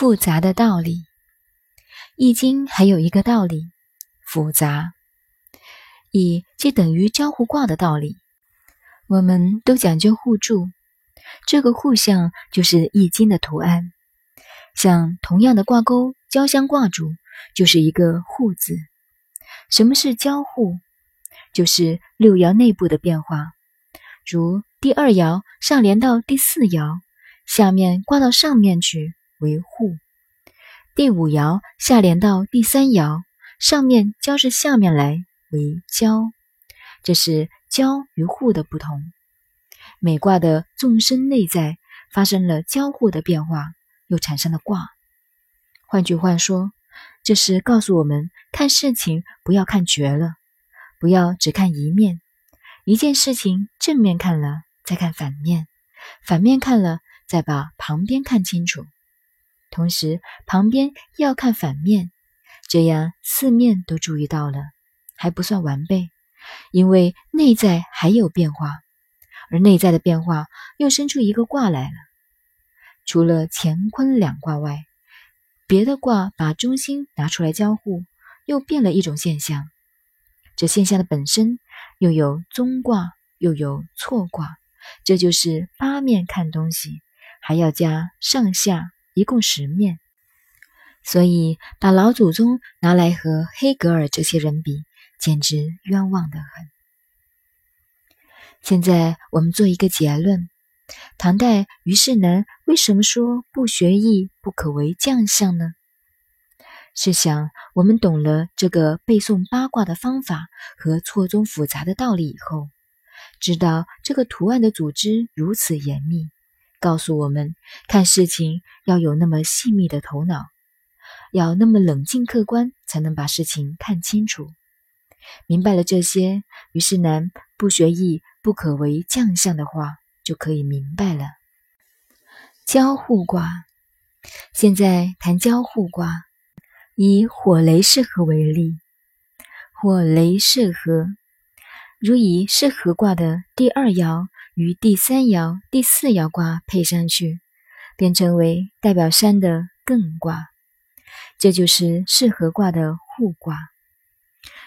复杂的道理，《易经》还有一个道理，复杂。以即等于交互卦的道理，我们都讲究互助，这个互相就是《易经》的图案。像同样的挂钩，交相挂住，就是一个互字。什么是交互？就是六爻内部的变化，如第二爻上连到第四爻，下面挂到上面去。为互，第五爻下连到第三爻，上面交至下面来为交，这是交与互的不同。每卦的纵深内在发生了交互的变化，又产生了卦。换句话说，这是告诉我们看事情不要看绝了，不要只看一面。一件事情正面看了，再看反面；反面看了，再把旁边看清楚。同时，旁边要看反面，这样四面都注意到了，还不算完备，因为内在还有变化，而内在的变化又生出一个卦来了。除了乾坤两卦外，别的卦把中心拿出来交互，又变了一种现象。这现象的本身又有中卦，又有错卦，这就是八面看东西，还要加上下。一共十面，所以把老祖宗拿来和黑格尔这些人比，简直冤枉的很。现在我们做一个结论：唐代虞世南为什么说不学艺不可为将相呢？试想，我们懂了这个背诵八卦的方法和错综复杂的道理以后，知道这个图案的组织如此严密。告诉我们，看事情要有那么细密的头脑，要那么冷静客观，才能把事情看清楚。明白了这些，于是南不学艺不可为将相的话，就可以明白了。交互卦，现在谈交互卦，以火雷弑合为例。火雷弑合，如以弑合卦的第二爻。与第三爻、第四爻卦配上去，变成为代表山的艮卦，这就是适合卦的互卦。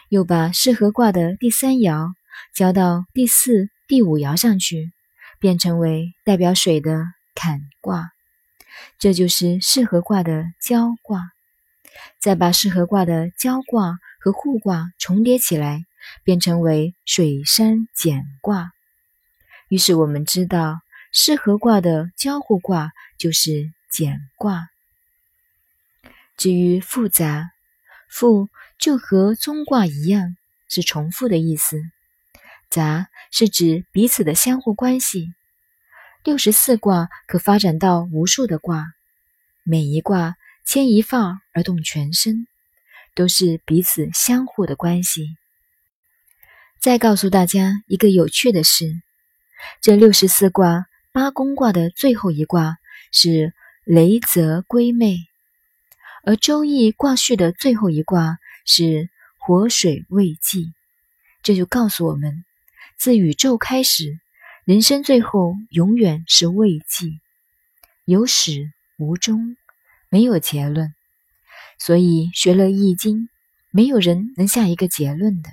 又把适合卦的第三爻交到第四、第五爻上去，变成为代表水的坎卦，这就是适合卦的交卦。再把适合卦的交卦和互卦重叠起来，变成为水山茧卦。于是我们知道，适合卦的交互卦就是简卦。至于复杂，复就和中卦一样，是重复的意思；杂是指彼此的相互关系。六十四卦可发展到无数的卦，每一卦牵一发而动全身，都是彼此相互的关系。再告诉大家一个有趣的事。这六十四卦八宫卦的最后一卦是雷泽归妹，而周易卦序的最后一卦是火水未济。这就告诉我们，自宇宙开始，人生最后永远是未济，有始无终，没有结论。所以学了易经，没有人能下一个结论的。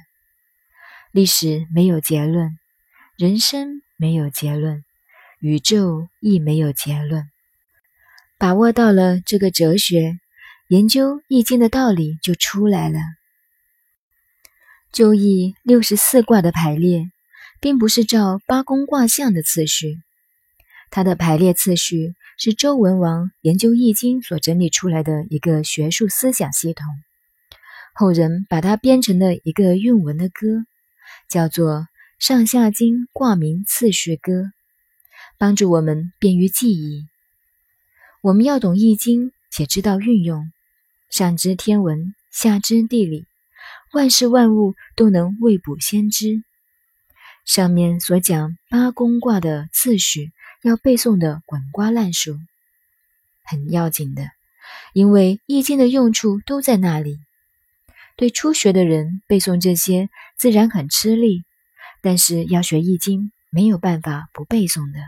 历史没有结论，人生。没有结论，宇宙亦没有结论。把握到了这个哲学，研究易经的道理就出来了。周易六十四卦的排列，并不是照八宫卦象的次序，它的排列次序是周文王研究易经所整理出来的一个学术思想系统，后人把它编成了一个韵文的歌，叫做。上下经卦名次序歌，帮助我们便于记忆。我们要懂易经，且知道运用，上知天文，下知地理，万事万物都能未卜先知。上面所讲八宫卦的次序，要背诵的滚瓜烂熟，很要紧的，因为易经的用处都在那里。对初学的人背诵这些，自然很吃力。但是要学易经，没有办法不背诵的。